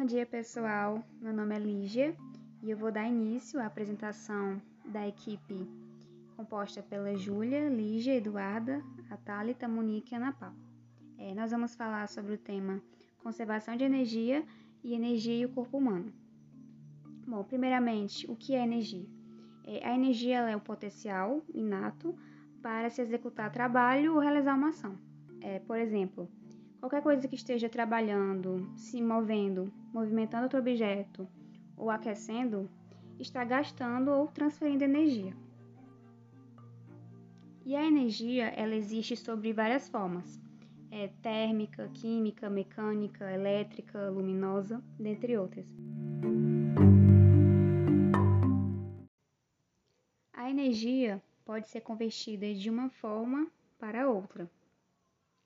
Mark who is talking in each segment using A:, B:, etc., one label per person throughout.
A: Bom dia, pessoal. Meu nome é Lígia e eu vou dar início à apresentação da equipe composta pela Júlia, Lígia, Eduarda, a Thalita, Monique e Ana Paula. É, nós vamos falar sobre o tema conservação de energia e energia e o corpo humano. Bom, primeiramente, o que é energia? É, a energia é o potencial inato para se executar trabalho ou realizar uma ação. É, por exemplo, qualquer coisa que esteja trabalhando, se movendo, movimentando outro objeto ou aquecendo, está gastando ou transferindo energia. E a energia, ela existe sobre várias formas. É térmica, química, mecânica, elétrica, luminosa, dentre outras. A energia pode ser convertida de uma forma para outra.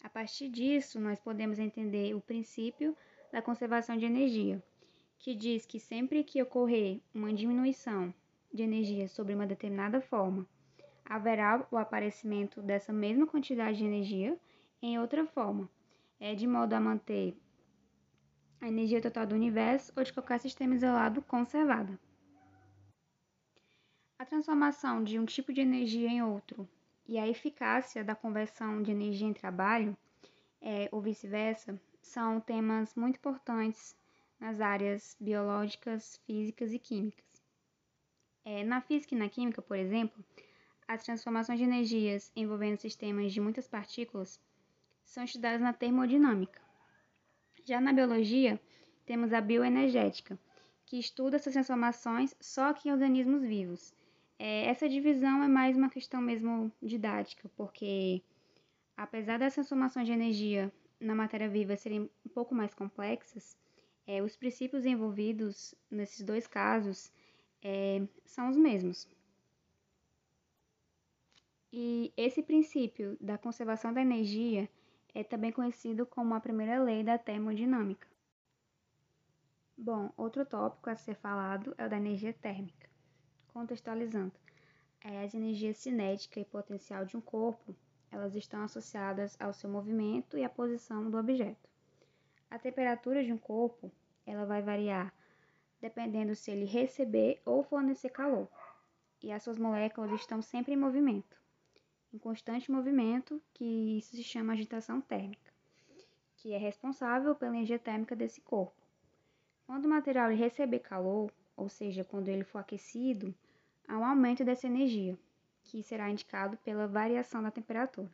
A: A partir disso, nós podemos entender o princípio da conservação de energia, que diz que sempre que ocorrer uma diminuição de energia sobre uma determinada forma, haverá o aparecimento dessa mesma quantidade de energia em outra forma, é de modo a manter a energia total do universo ou de qualquer sistema isolado conservada. A transformação de um tipo de energia em outro e a eficácia da conversão de energia em trabalho, é, ou vice-versa, são temas muito importantes nas áreas biológicas, físicas e químicas. É, na física e na química, por exemplo, as transformações de energias envolvendo sistemas de muitas partículas são estudadas na termodinâmica. Já na biologia, temos a bioenergética, que estuda essas transformações só que em organismos vivos. É, essa divisão é mais uma questão mesmo didática, porque apesar das transformações de energia na matéria viva serem um pouco mais complexas, é, os princípios envolvidos nesses dois casos é, são os mesmos. E esse princípio da conservação da energia é também conhecido como a primeira lei da termodinâmica. Bom, outro tópico a ser falado é o da energia térmica. Contextualizando, é, as energias cinética e potencial de um corpo, elas estão associadas ao seu movimento e à posição do objeto. A temperatura de um corpo, ela vai variar dependendo se ele receber ou fornecer calor, e as suas moléculas estão sempre em movimento em constante movimento, que isso se chama agitação térmica, que é responsável pela energia térmica desse corpo. Quando o material receber calor, ou seja, quando ele for aquecido, há um aumento dessa energia, que será indicado pela variação da temperatura.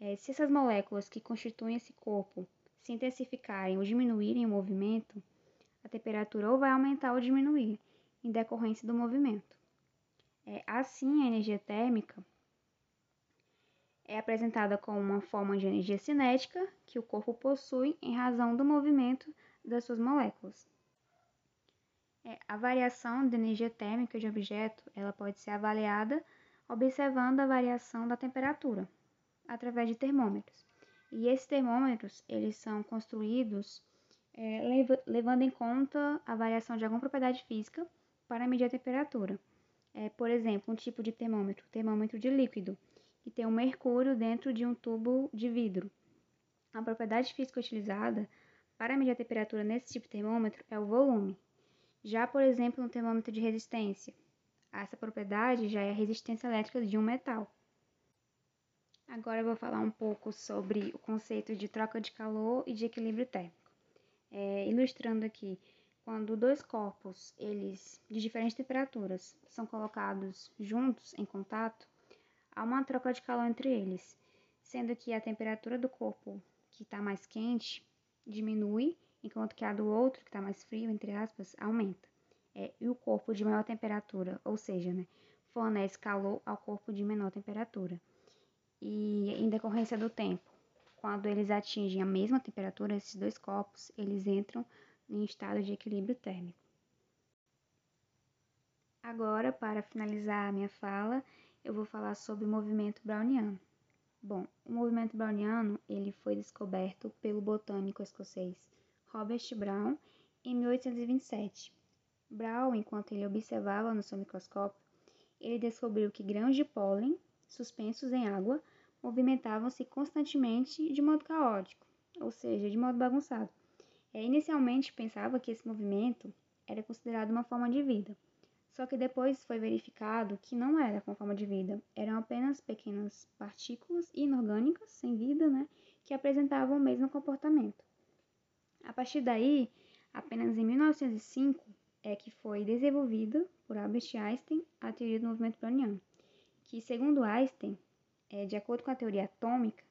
A: É, se essas moléculas que constituem esse corpo se intensificarem ou diminuírem o movimento, a temperatura ou vai aumentar ou diminuir, em decorrência do movimento. É, assim, a energia térmica é apresentada como uma forma de energia cinética que o corpo possui em razão do movimento das suas moléculas. É, a variação de energia térmica de objeto ela pode ser avaliada observando a variação da temperatura através de termômetros. E esses termômetros eles são construídos é, levando em conta a variação de alguma propriedade física para medir a temperatura. É, por exemplo, um tipo de termômetro, termômetro de líquido, que tem um mercúrio dentro de um tubo de vidro. A propriedade física utilizada para medir a temperatura nesse tipo de termômetro é o volume. Já, por exemplo, no termômetro de resistência, essa propriedade já é a resistência elétrica de um metal. Agora eu vou falar um pouco sobre o conceito de troca de calor e de equilíbrio térmico. É, ilustrando aqui, quando dois corpos eles de diferentes temperaturas são colocados juntos em contato, há uma troca de calor entre eles, sendo que a temperatura do corpo que está mais quente diminui, enquanto que a do outro, que está mais frio, entre aspas, aumenta. É, e o corpo de maior temperatura, ou seja, né, fornece calor ao corpo de menor temperatura. E em decorrência do tempo, quando eles atingem a mesma temperatura, esses dois corpos, eles entram em estado de equilíbrio térmico. Agora, para finalizar a minha fala, eu vou falar sobre o movimento browniano. Bom, o movimento browniano ele foi descoberto pelo botânico escocês Robert Brown em 1827. Brown, enquanto ele observava no seu microscópio, ele descobriu que grãos de pólen suspensos em água movimentavam-se constantemente de modo caótico, ou seja, de modo bagunçado. É, inicialmente pensava que esse movimento era considerado uma forma de vida, só que depois foi verificado que não era com forma de vida, eram apenas pequenas partículas inorgânicas, sem vida, né, que apresentavam o mesmo comportamento. A partir daí, apenas em 1905 é que foi desenvolvida por Albert Einstein a teoria do movimento browniano, que, segundo Einstein, é, de acordo com a teoria atômica,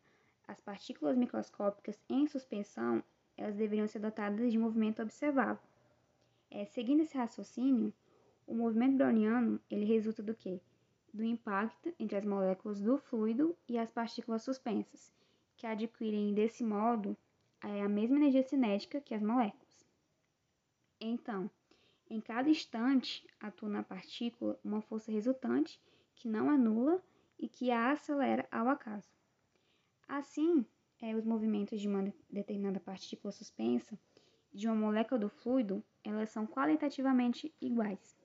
A: as partículas microscópicas em suspensão elas deveriam ser dotadas de movimento observável. É, seguindo esse raciocínio, o movimento browniano ele resulta do quê? Do impacto entre as moléculas do fluido e as partículas suspensas, que adquirem desse modo é, a mesma energia cinética que as moléculas. Então, em cada instante atua na partícula uma força resultante que não é nula e que a acelera ao acaso. Assim, é, os movimentos de uma determinada partícula suspensa de uma molécula do fluido, elas são qualitativamente iguais.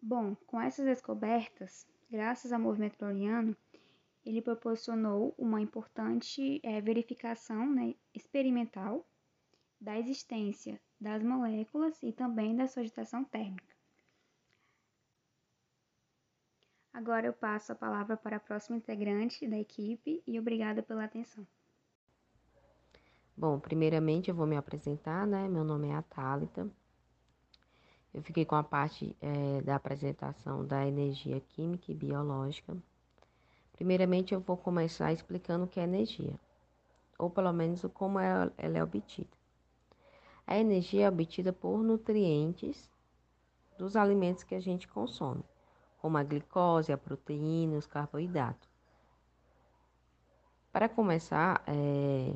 A: Bom, com essas descobertas, graças ao movimento browniano, ele proporcionou uma importante é, verificação né, experimental da existência das moléculas e também da sua agitação térmica. Agora eu passo a palavra para a próxima integrante da equipe e obrigada pela atenção.
B: Bom, primeiramente eu vou me apresentar, né? Meu nome é Atálita. Eu fiquei com a parte é, da apresentação da energia química e biológica. Primeiramente eu vou começar explicando o que é energia, ou pelo menos como ela é obtida. A energia é obtida por nutrientes dos alimentos que a gente consome como a glicose, a proteína, os carboidratos. Para começar é,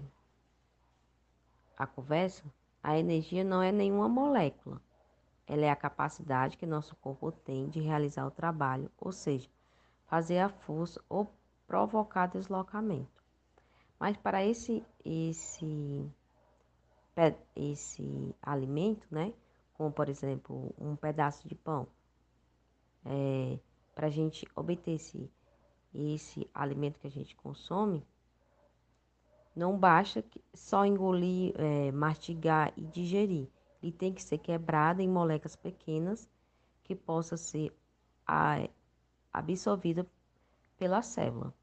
B: a conversa, a energia não é nenhuma molécula. Ela é a capacidade que nosso corpo tem de realizar o trabalho, ou seja, fazer a força ou provocar deslocamento. Mas para esse esse esse alimento, né, como por exemplo um pedaço de pão, é, para a gente obter esse, esse alimento que a gente consome, não basta só engolir, é, mastigar e digerir. Ele tem que ser quebrado em moléculas pequenas que possa ser a, absorvida pela célula.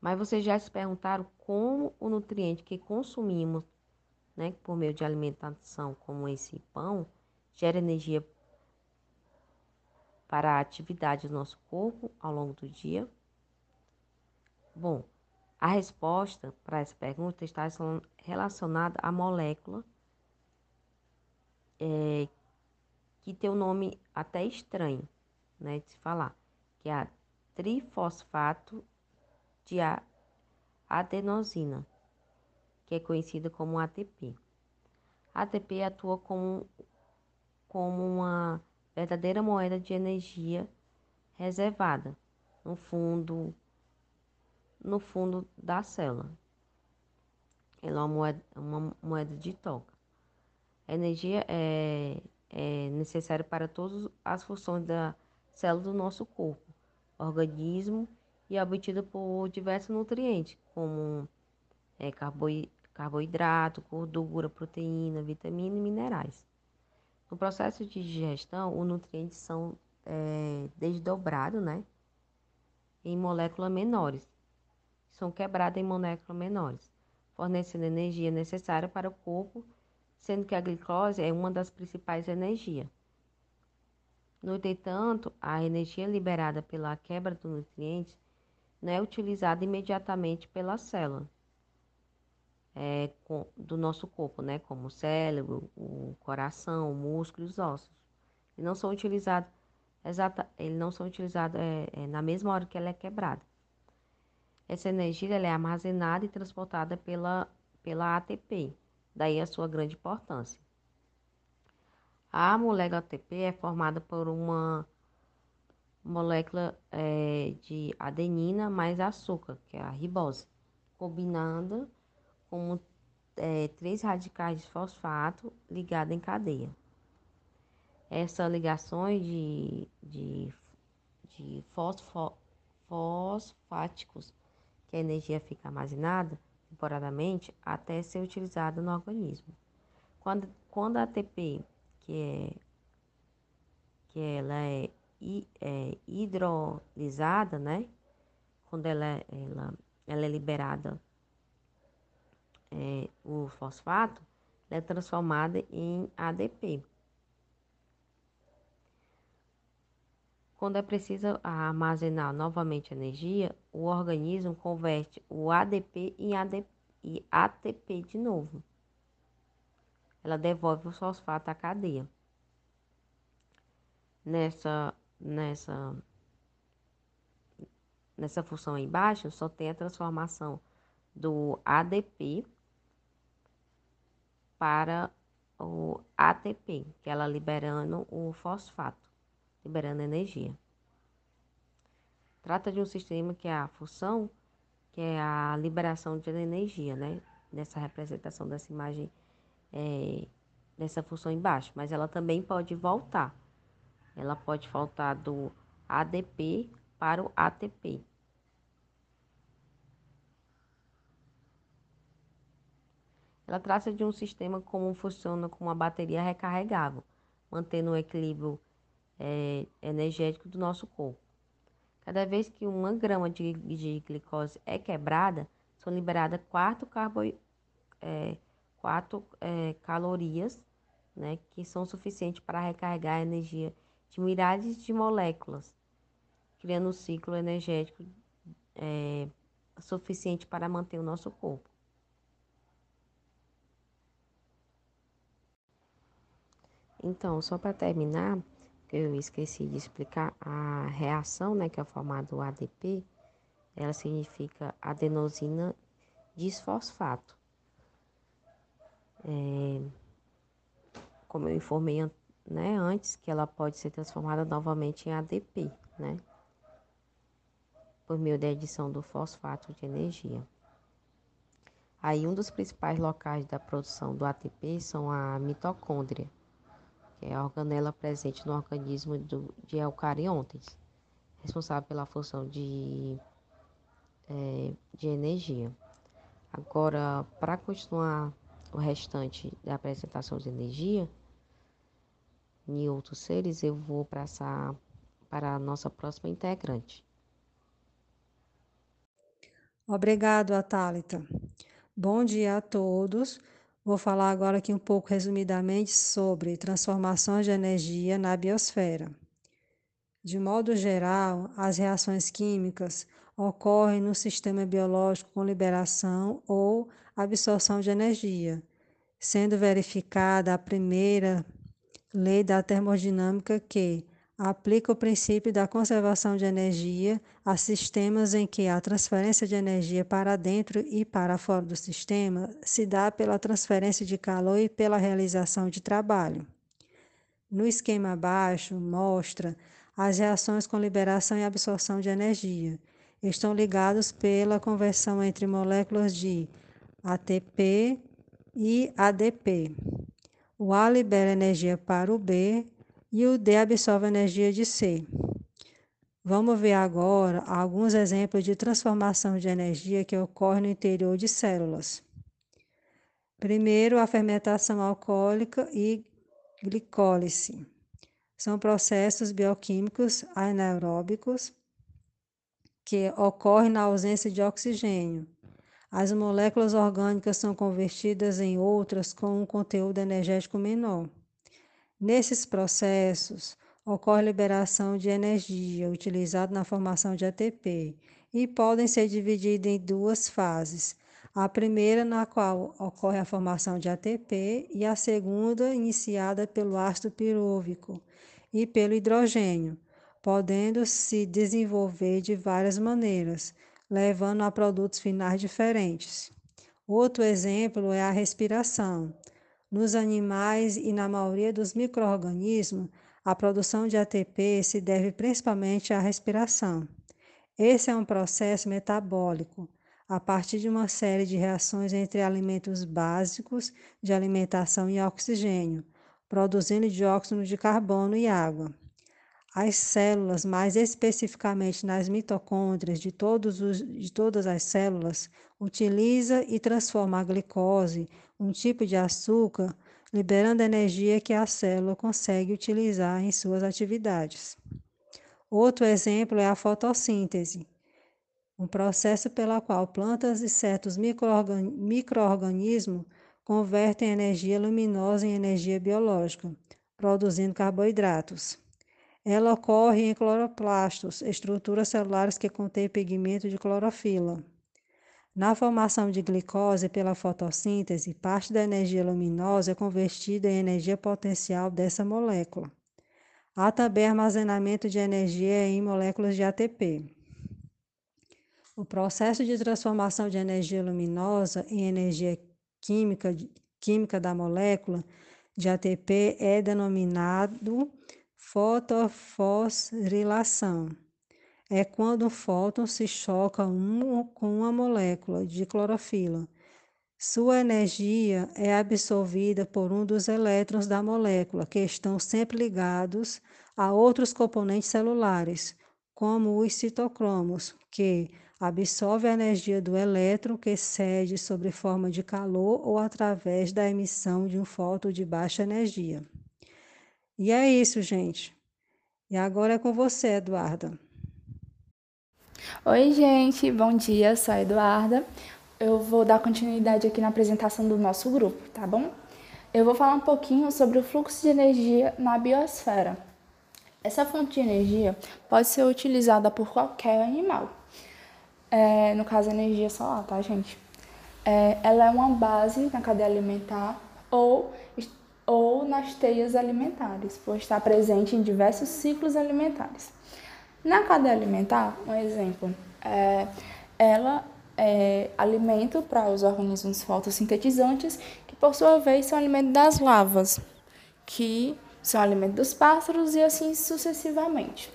B: Mas vocês já se perguntaram como o nutriente que consumimos, né, por meio de alimentação, como esse pão, gera energia para a atividade do nosso corpo ao longo do dia? Bom, a resposta para essa pergunta está relacionada à molécula é, que tem um nome até estranho né, de se falar, que é a trifosfato de adenosina, que é conhecida como ATP. A ATP atua como, como uma verdadeira moeda de energia reservada no fundo no fundo da célula. Ela é uma moeda, uma moeda de toca. A energia é, é necessária para todas as funções da célula do nosso corpo, organismo e é obtida por diversos nutrientes, como é, carboidrato, gordura, proteína, vitamina e minerais. No processo de digestão, os nutrientes são é, desdobrados né, em moléculas menores, são quebrados em moléculas menores, fornecendo energia necessária para o corpo, sendo que a glicose é uma das principais energias. No entanto, a energia liberada pela quebra dos nutrientes não é utilizada imediatamente pela célula é, com, do nosso corpo, né? Como o cérebro, o coração, o músculo e os ossos. Eles não são utilizados exata, eles não são utilizados é, é, na mesma hora que ela é quebrada. Essa energia ela é armazenada e transportada pela, pela ATP, daí a sua grande importância. A molécula ATP é formada por uma molécula é, de adenina mais açúcar, que é a ribose, combinada como é, três radicais de fosfato ligados em cadeia. Essas ligações de, de, de fosfo, fosfáticos, que a energia fica armazenada temporadamente até ser utilizada no organismo. Quando, quando a ATP, que, é, que ela é, é hidrolisada, né? Quando ela, ela, ela é liberada, é, o fosfato, ela é transformada em ADP. Quando é preciso armazenar novamente energia, o organismo converte o ADP em ADP, e ATP de novo. Ela devolve o fosfato à cadeia. Nessa, nessa, nessa função aí embaixo, só tem a transformação do ADP para o ATP, que é ela liberando o fosfato liberando energia. Trata de um sistema que é a função, que é a liberação de energia, né? Nessa representação dessa imagem, é, dessa função embaixo. Mas ela também pode voltar. Ela pode voltar do ADP para o ATP. Ela trata de um sistema como funciona com uma bateria recarregável, mantendo o equilíbrio é, energético do nosso corpo. Cada vez que uma grama de, de glicose é quebrada, são liberadas quatro, carbo, é, é, calorias, né, que são suficientes para recarregar a energia de milhares de moléculas, criando um ciclo energético é, suficiente para manter o nosso corpo. Então, só para terminar, eu esqueci de explicar, a reação, né, que é formada do ADP, ela significa adenosina disfosfato. É, como eu informei né, antes, que ela pode ser transformada novamente em ADP, né? Por meio da adição do fosfato de energia. Aí, um dos principais locais da produção do ATP são a mitocôndria que é a organela presente no organismo do, de eucariontes, responsável pela função de, é, de energia. Agora, para continuar o restante da apresentação de energia em outros seres, eu vou passar para a nossa próxima integrante.
C: Obrigado, Atálita. Bom dia a todos. Vou falar agora aqui um pouco resumidamente sobre transformações de energia na biosfera. De modo geral, as reações químicas ocorrem no sistema biológico com liberação ou absorção de energia, sendo verificada a primeira lei da termodinâmica que aplica o princípio da conservação de energia a sistemas em que a transferência de energia para dentro e para fora do sistema se dá pela transferência de calor e pela realização de trabalho. No esquema abaixo, mostra as reações com liberação e absorção de energia. Estão ligados pela conversão entre moléculas de ATP e ADP. O A libera energia para o B e o D absorve a energia de C. Vamos ver agora alguns exemplos de transformação de energia que ocorre no interior de células. Primeiro, a fermentação alcoólica e glicólise. São processos bioquímicos anaeróbicos que ocorrem na ausência de oxigênio. As moléculas orgânicas são convertidas em outras com um conteúdo energético menor. Nesses processos, ocorre liberação de energia utilizada na formação de ATP e podem ser divididos em duas fases. A primeira, na qual ocorre a formação de ATP, e a segunda, iniciada pelo ácido pirúvico e pelo hidrogênio, podendo se desenvolver de várias maneiras, levando a produtos finais diferentes. Outro exemplo é a respiração. Nos animais e na maioria dos microorganismos, a produção de ATP se deve principalmente à respiração. Esse é um processo metabólico, a partir de uma série de reações entre alimentos básicos de alimentação e oxigênio, produzindo dióxido de carbono e água. as células, mais especificamente nas mitocôndrias de, os, de todas as células, utiliza e transforma a glicose, um tipo de açúcar, liberando energia que a célula consegue utilizar em suas atividades. Outro exemplo é a fotossíntese, um processo pela qual plantas e certos microorganismos convertem energia luminosa em energia biológica, produzindo carboidratos. Ela ocorre em cloroplastos, estruturas celulares que contêm pigmento de clorofila. Na formação de glicose pela fotossíntese, parte da energia luminosa é convertida em energia potencial dessa molécula. Há também armazenamento de energia em moléculas de ATP. O processo de transformação de energia luminosa em energia química, química da molécula de ATP é denominado fotofosforilação. É quando um fóton se choca um, com uma molécula de clorofila. Sua energia é absorvida por um dos elétrons da molécula, que estão sempre ligados a outros componentes celulares, como os citocromos, que absorve a energia do elétron que cede sob forma de calor ou através da emissão de um fóton de baixa energia. E é isso, gente. E agora é com você, Eduarda.
D: Oi, gente, bom dia, sou a Eduarda. Eu vou dar continuidade aqui na apresentação do nosso grupo, tá bom? Eu vou falar um pouquinho sobre o fluxo de energia na biosfera. Essa fonte de energia pode ser utilizada por qualquer animal. É, no caso, energia solar, tá, gente? É, ela é uma base na cadeia alimentar ou ou nas teias alimentares, por estar presente em diversos ciclos alimentares. Na cadeia alimentar, um exemplo, é, ela é alimento para os organismos fotossintetizantes, que por sua vez são alimento das lavas, que são alimento dos pássaros e assim sucessivamente.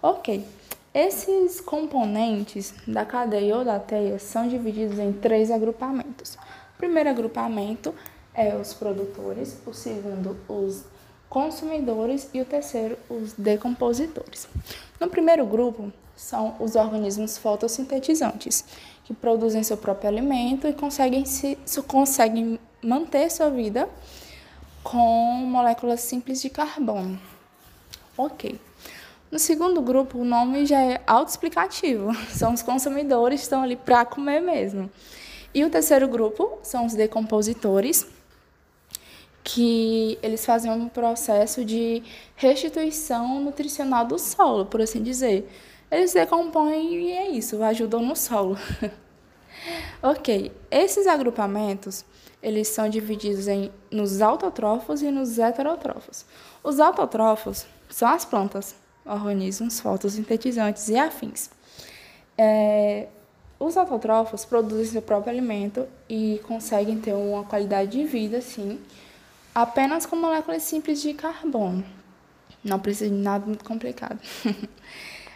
D: Ok, esses componentes da cadeia ou da teia são divididos em três agrupamentos. O primeiro agrupamento é os produtores, o segundo, os consumidores e o terceiro, os decompositores. No primeiro grupo, são os organismos fotossintetizantes, que produzem seu próprio alimento e conseguem, se, conseguem manter sua vida com moléculas simples de carbono. Ok. No segundo grupo, o nome já é autoexplicativo. São os consumidores que estão ali para comer mesmo. E o terceiro grupo são os decompositores, que eles fazem um processo de restituição nutricional do solo, por assim dizer. Eles decompõem e é isso, ajudam no solo. ok, esses agrupamentos eles são divididos em nos autotrófos e nos heterotrófos. Os autotrófos são as plantas, organismos fotossintetizantes e afins. É, os autotrófos produzem seu próprio alimento e conseguem ter uma qualidade de vida, sim, apenas com moléculas simples de carbono. Não precisa de nada muito complicado.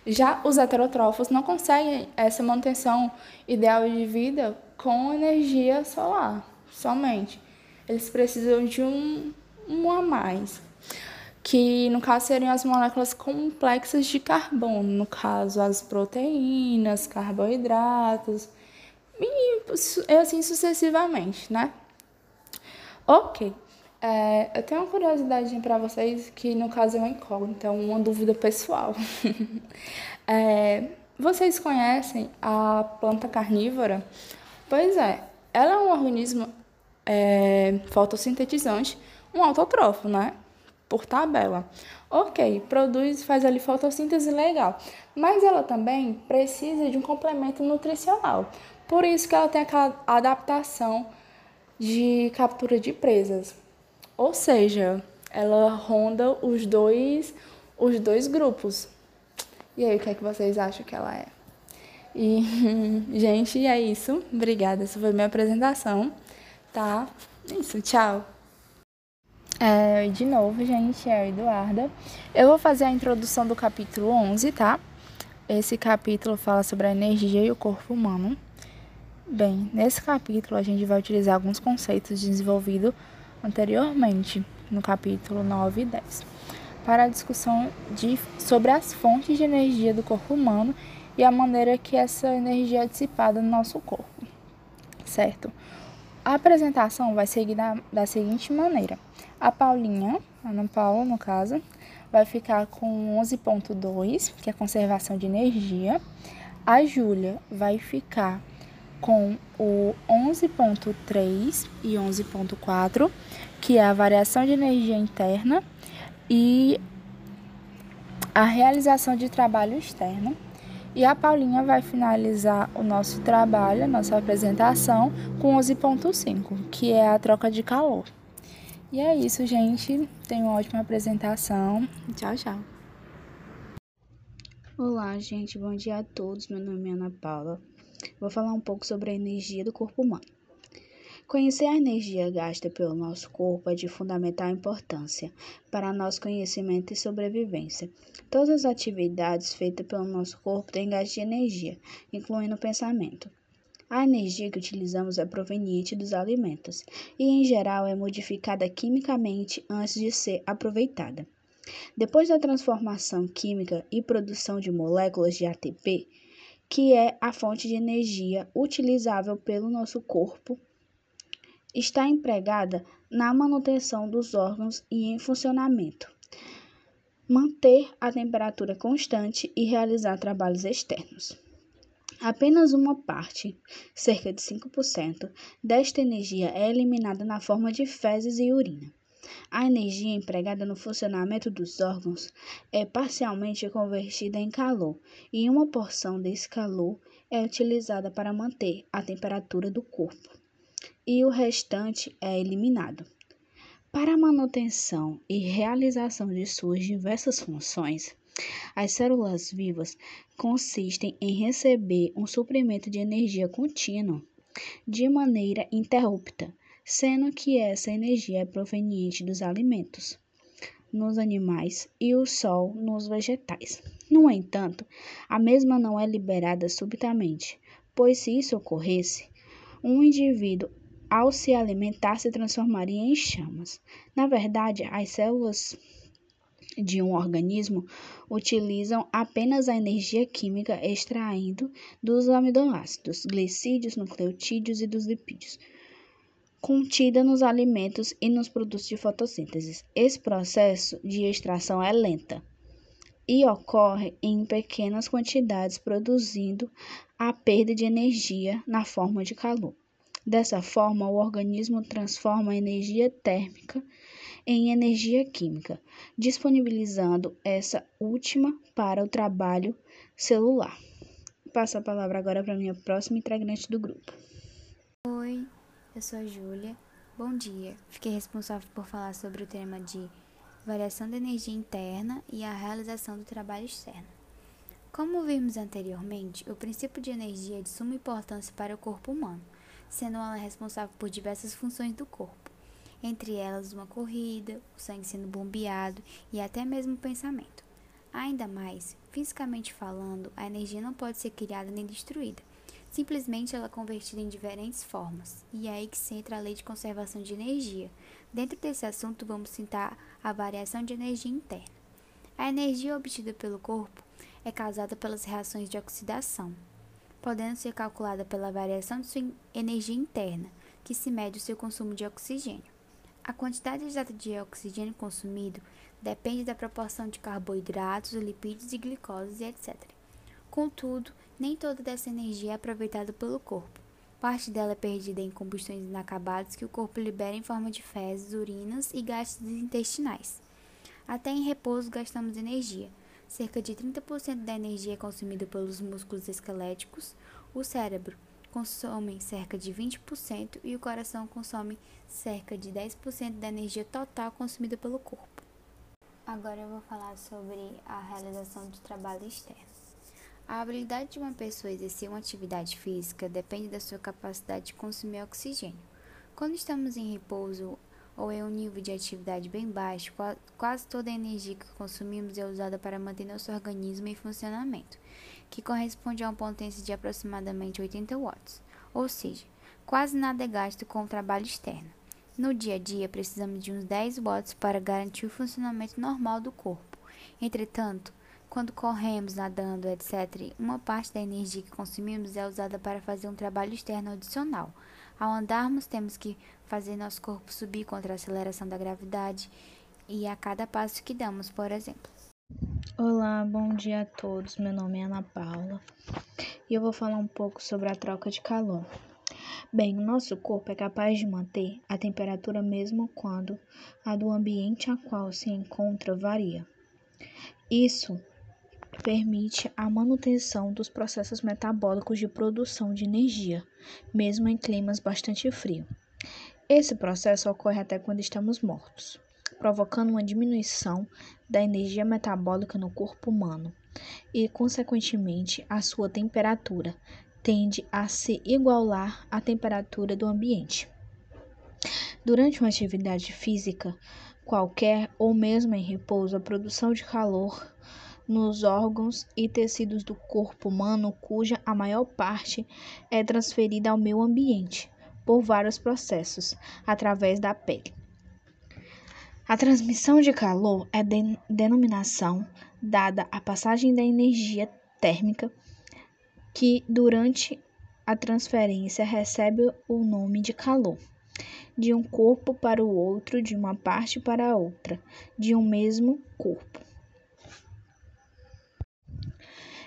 D: Já os heterotrófos não conseguem essa manutenção ideal de vida com energia solar somente. Eles precisam de um, um a mais, que no caso seriam as moléculas complexas de carbono, no caso as proteínas, carboidratos, e assim sucessivamente, né? Ok. É, eu tenho uma curiosidade para vocês que no caso é uma incógnita, uma dúvida pessoal. é, vocês conhecem a planta carnívora? Pois é, ela é um organismo é, fotossintetizante, um autotrófo, né? Por tabela. Ok, produz, faz ali fotossíntese legal, mas ela também precisa de um complemento nutricional. Por isso que ela tem aquela adaptação de captura de presas. Ou seja, ela ronda os dois, os dois grupos. E aí, o que é que vocês acham que ela é? E, gente, é isso. Obrigada. Essa foi minha apresentação, tá? Isso, tchau. É, de novo, gente, é a Eduarda. Eu vou fazer a introdução do capítulo 11, tá? Esse capítulo fala sobre a energia e o corpo humano. Bem, nesse capítulo a gente vai utilizar alguns conceitos desenvolvidos anteriormente, no capítulo 9 e 10. para a discussão de, sobre as fontes de energia do corpo humano e a maneira que essa energia é dissipada no nosso corpo, certo? A apresentação vai seguir da, da seguinte maneira: a Paulinha, a Ana Paula, no caso, vai ficar com 11.2, que é conservação de energia. A Júlia vai ficar com o 11.3 e 11.4, que é a variação de energia interna e a realização de trabalho externo. E a Paulinha vai finalizar o nosso trabalho, a nossa apresentação, com 11.5, que é a troca de calor. E é isso, gente. Tenha uma ótima apresentação. Tchau, tchau.
E: Olá, gente. Bom dia a todos. Meu nome é Ana Paula. Vou falar um pouco sobre a energia do corpo humano. Conhecer a energia gasta pelo nosso corpo é de fundamental importância para nosso conhecimento e sobrevivência. Todas as atividades feitas pelo nosso corpo têm gasto de energia, incluindo o pensamento. A energia que utilizamos é proveniente dos alimentos e, em geral, é modificada quimicamente antes de ser aproveitada. Depois da transformação química e produção de moléculas de ATP, que é a fonte de energia utilizável pelo nosso corpo, está empregada na manutenção dos órgãos e em funcionamento, manter a temperatura constante e realizar trabalhos externos. Apenas uma parte, cerca de 5%, desta energia é eliminada na forma de fezes e urina. A energia empregada no funcionamento dos órgãos é parcialmente convertida em calor, e uma porção desse calor é utilizada para manter a temperatura do corpo e o restante é eliminado. Para a manutenção e realização de suas diversas funções, as células vivas consistem em receber um suprimento de energia contínuo de maneira interrupta, sendo que essa energia é proveniente dos alimentos nos animais e o sol nos vegetais. No entanto, a mesma não é liberada subitamente, pois se isso ocorresse, um indivíduo ao se alimentar, se transformaria em chamas. Na verdade, as células de um organismo utilizam apenas a energia química extraindo dos aminoácidos, glicídios, nucleotídeos e dos lipídios, contida nos alimentos e nos produtos de fotossíntese. Esse processo de extração é lenta e ocorre em pequenas quantidades, produzindo a perda de energia na forma de calor. Dessa forma, o organismo transforma a energia térmica em energia química, disponibilizando essa última para o trabalho celular. Passo a palavra agora para minha próxima integrante do grupo.
A: Oi, eu sou a Júlia. Bom dia. Fiquei responsável por falar sobre o tema de variação da energia interna e a realização do trabalho externo. Como vimos anteriormente, o princípio de energia é de suma importância para o corpo humano sendo ela responsável por diversas funções do corpo, entre elas uma corrida, o sangue sendo bombeado e até mesmo o pensamento. Ainda mais, fisicamente falando, a energia não pode ser criada nem destruída. Simplesmente ela é convertida em diferentes formas, e é aí que se entra a lei de conservação de energia. Dentro desse assunto, vamos citar a variação de energia interna. A energia obtida pelo corpo é causada pelas reações de oxidação, podendo ser calculada pela variação de sua energia interna, que se mede o seu consumo de oxigênio. A quantidade exata de oxigênio consumido depende da proporção de carboidratos, lipídios e glicoses, etc. Contudo, nem toda dessa energia é aproveitada pelo corpo. Parte dela é perdida em combustões inacabadas que o corpo libera em forma de fezes, urinas e gases intestinais. Até em repouso gastamos energia, cerca de 30% da energia é consumida pelos músculos esqueléticos, o cérebro consome cerca de 20% e o coração consome cerca de 10% da energia total consumida pelo corpo. Agora eu vou falar sobre a realização de trabalho externo. A habilidade de uma pessoa exercer uma atividade física depende da sua capacidade de consumir oxigênio. Quando estamos em repouso, ou em um nível de atividade bem baixo, quase toda a energia que consumimos é usada para manter nosso organismo em funcionamento, que corresponde a uma potência de aproximadamente 80 watts, ou seja, quase nada é gasto com o trabalho externo.
F: No dia a dia, precisamos de uns 10 watts para garantir o funcionamento normal do corpo. Entretanto, quando corremos, nadando, etc., uma parte da energia que consumimos é usada para fazer um trabalho externo adicional. Ao andarmos, temos que fazer nosso corpo subir contra a aceleração da gravidade e a cada passo que damos, por exemplo.
E: Olá, bom dia a todos. Meu nome é Ana Paula e eu vou falar um pouco sobre a troca de calor. Bem, o nosso corpo é capaz de manter a temperatura mesmo quando a do ambiente a qual se encontra varia. Isso permite a manutenção dos processos metabólicos de produção de energia, mesmo em climas bastante frios. Esse processo ocorre até quando estamos mortos, provocando uma diminuição da energia metabólica no corpo humano e, consequentemente, a sua temperatura tende a se igualar à temperatura do ambiente. Durante uma atividade física qualquer ou mesmo em repouso, a produção de calor nos órgãos e tecidos do corpo humano, cuja a maior parte é transferida ao meio ambiente por vários processos através da pele. A transmissão de calor é de denominação dada à passagem da energia térmica que durante a transferência recebe o nome de calor de um corpo para o outro, de uma parte para a outra, de um mesmo corpo.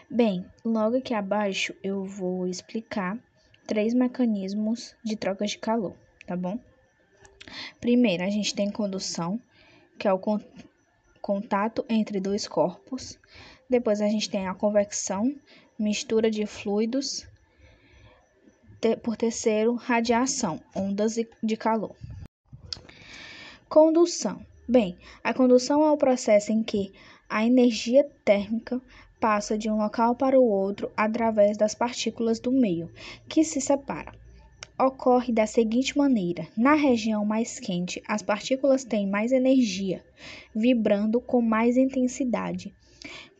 E: Bem, logo aqui abaixo eu vou explicar três mecanismos de troca de calor, tá bom? Primeiro, a gente tem condução, que é o contato entre dois corpos. Depois, a gente tem a convecção, mistura de fluidos. Por terceiro, radiação, ondas de calor. Condução. Bem, a condução é o processo em que a energia térmica passa de um local para o outro através das partículas do meio, que se separam. Ocorre da seguinte maneira: na região mais quente, as partículas têm mais energia, vibrando com mais intensidade.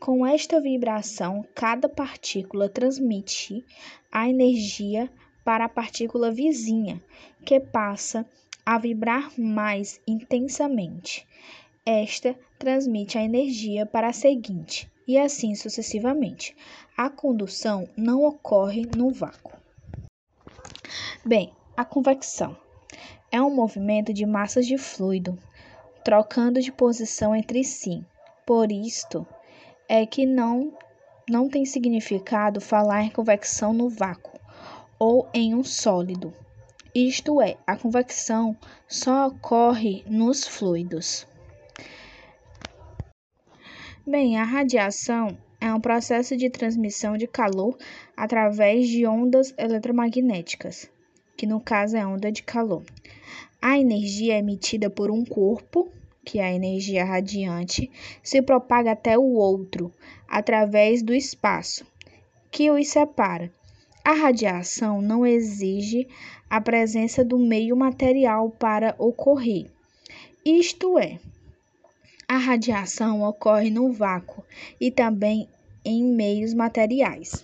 E: Com esta vibração, cada partícula transmite a energia para a partícula vizinha, que passa a vibrar mais intensamente. Esta transmite a energia para a seguinte, e assim sucessivamente. A condução não ocorre no vácuo. Bem, a convecção é um movimento de massas de fluido trocando de posição entre si. Por isto é que não não tem significado falar em convecção no vácuo ou em um sólido. Isto é, a convecção só ocorre nos fluidos. Bem, a radiação é um processo de transmissão de calor através de ondas eletromagnéticas, que no caso é onda de calor. A energia é emitida por um corpo, que é a energia radiante, se propaga até o outro através do espaço que os separa. A radiação não exige a presença do meio material para ocorrer. Isto é, a radiação ocorre no vácuo e também em meios materiais.